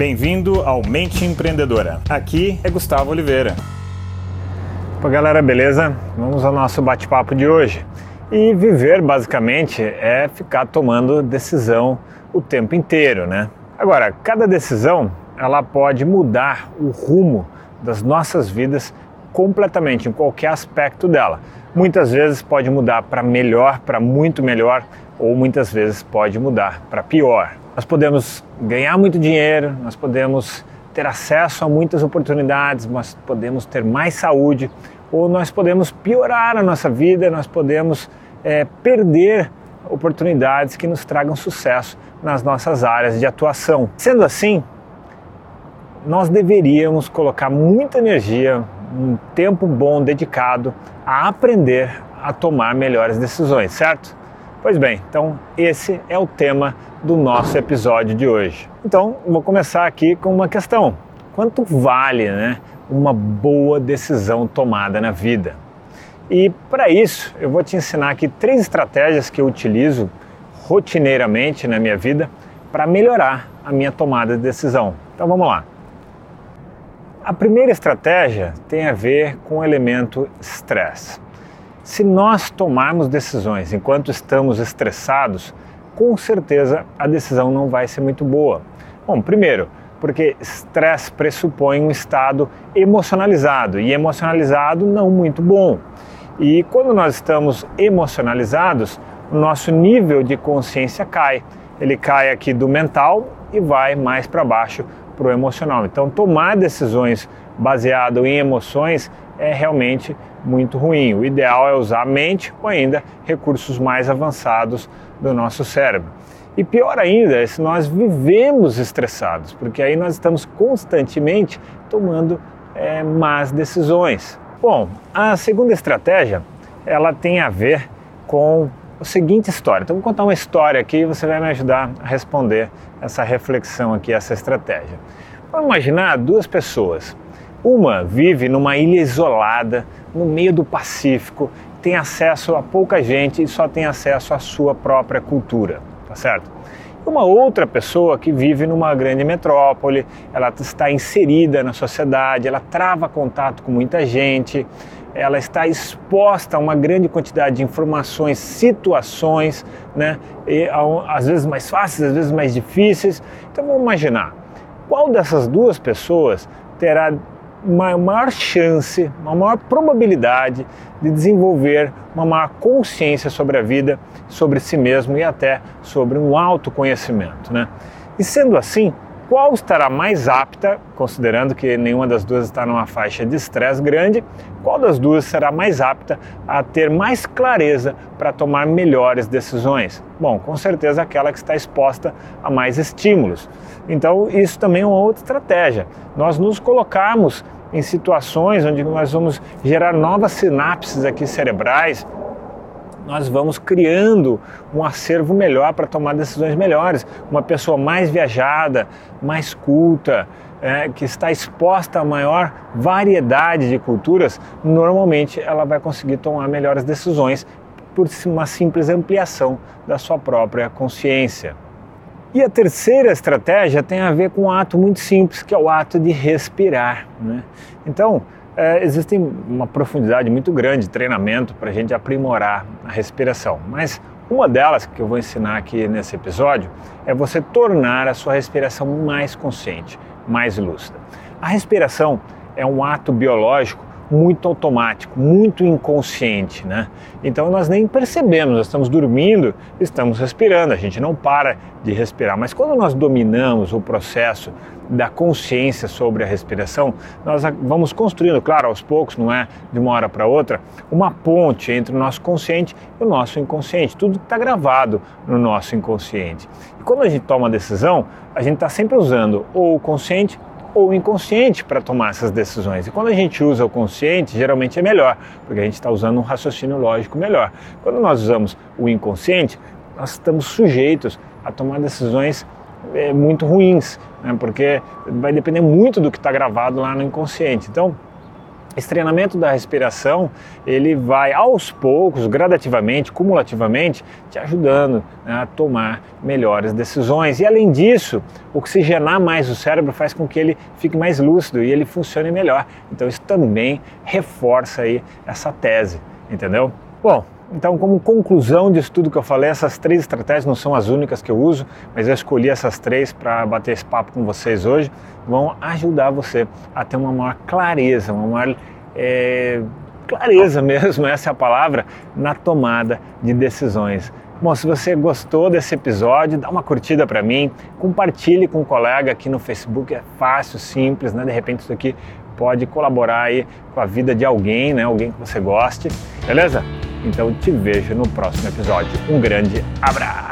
Bem-vindo ao Mente Empreendedora. Aqui é Gustavo Oliveira. Opa, galera, beleza? Vamos ao nosso bate-papo de hoje. E viver, basicamente, é ficar tomando decisão o tempo inteiro, né? Agora, cada decisão, ela pode mudar o rumo das nossas vidas completamente, em qualquer aspecto dela. Muitas vezes pode mudar para melhor, para muito melhor, ou muitas vezes pode mudar para pior. Nós podemos ganhar muito dinheiro, nós podemos ter acesso a muitas oportunidades, nós podemos ter mais saúde, ou nós podemos piorar a nossa vida, nós podemos é, perder oportunidades que nos tragam sucesso nas nossas áreas de atuação. Sendo assim, nós deveríamos colocar muita energia, um tempo bom dedicado a aprender a tomar melhores decisões, certo? Pois bem, então esse é o tema do nosso episódio de hoje. Então, vou começar aqui com uma questão: quanto vale, né, uma boa decisão tomada na vida? E para isso, eu vou te ensinar aqui três estratégias que eu utilizo rotineiramente na minha vida para melhorar a minha tomada de decisão. Então, vamos lá. A primeira estratégia tem a ver com o elemento estresse. Se nós tomarmos decisões enquanto estamos estressados, com certeza a decisão não vai ser muito boa. Bom, primeiro, porque estresse pressupõe um estado emocionalizado e emocionalizado não muito bom. E quando nós estamos emocionalizados, o nosso nível de consciência cai. Ele cai aqui do mental e vai mais para baixo para o emocional. Então, tomar decisões baseado em emoções é realmente muito ruim. O ideal é usar a mente ou ainda recursos mais avançados do nosso cérebro. E pior ainda é se nós vivemos estressados, porque aí nós estamos constantemente tomando é, más decisões. Bom, a segunda estratégia ela tem a ver com a seguinte história. Então, vou contar uma história aqui e você vai me ajudar a responder essa reflexão aqui, essa estratégia. Vamos imaginar duas pessoas. Uma vive numa ilha isolada, no meio do Pacífico, tem acesso a pouca gente e só tem acesso à sua própria cultura, tá certo? Uma outra pessoa que vive numa grande metrópole, ela está inserida na sociedade, ela trava contato com muita gente, ela está exposta a uma grande quantidade de informações, situações, né? E, às vezes mais fáceis, às vezes mais difíceis. Então vamos imaginar, qual dessas duas pessoas terá uma maior chance, uma maior probabilidade de desenvolver uma maior consciência sobre a vida, sobre si mesmo e até sobre um autoconhecimento. Né? E sendo assim, qual estará mais apta, considerando que nenhuma das duas está numa faixa de estresse grande, qual das duas será mais apta a ter mais clareza para tomar melhores decisões? Bom, com certeza aquela que está exposta a mais estímulos. Então, isso também é uma outra estratégia. Nós nos colocarmos em situações onde nós vamos gerar novas sinapses aqui cerebrais, nós vamos criando um acervo melhor para tomar decisões melhores. Uma pessoa mais viajada, mais culta, é, que está exposta a maior variedade de culturas, normalmente ela vai conseguir tomar melhores decisões por uma simples ampliação da sua própria consciência. E a terceira estratégia tem a ver com um ato muito simples, que é o ato de respirar. Né? Então, é, existe uma profundidade muito grande de treinamento para a gente aprimorar a respiração, mas uma delas que eu vou ensinar aqui nesse episódio é você tornar a sua respiração mais consciente, mais lúcida. A respiração é um ato biológico muito automático, muito inconsciente, né? Então nós nem percebemos, nós estamos dormindo, estamos respirando, a gente não para de respirar. Mas quando nós dominamos o processo da consciência sobre a respiração, nós vamos construindo, claro, aos poucos, não é de uma hora para outra, uma ponte entre o nosso consciente e o nosso inconsciente. Tudo está gravado no nosso inconsciente. E quando a gente toma uma decisão, a gente está sempre usando ou o consciente ou inconsciente para tomar essas decisões. E quando a gente usa o consciente, geralmente é melhor, porque a gente está usando um raciocínio lógico melhor. Quando nós usamos o inconsciente, nós estamos sujeitos a tomar decisões é, muito ruins, né? porque vai depender muito do que está gravado lá no inconsciente. Então, Esse treinamento da respiração, ele vai aos poucos, gradativamente, cumulativamente, te ajudando né, a tomar melhores decisões. E além disso, oxigenar mais o cérebro faz com que ele fique mais lúcido e ele funcione melhor. Então isso também reforça aí essa tese, entendeu? Bom, então, como conclusão disso tudo que eu falei, essas três estratégias não são as únicas que eu uso, mas eu escolhi essas três para bater esse papo com vocês hoje. Vão ajudar você a ter uma maior clareza, uma maior é, clareza mesmo, essa é a palavra, na tomada de decisões. Bom, se você gostou desse episódio, dá uma curtida para mim, compartilhe com um colega aqui no Facebook, é fácil, simples, né? De repente isso aqui pode colaborar aí com a vida de alguém, né? Alguém que você goste, beleza? Então te vejo no próximo episódio. Um grande abraço!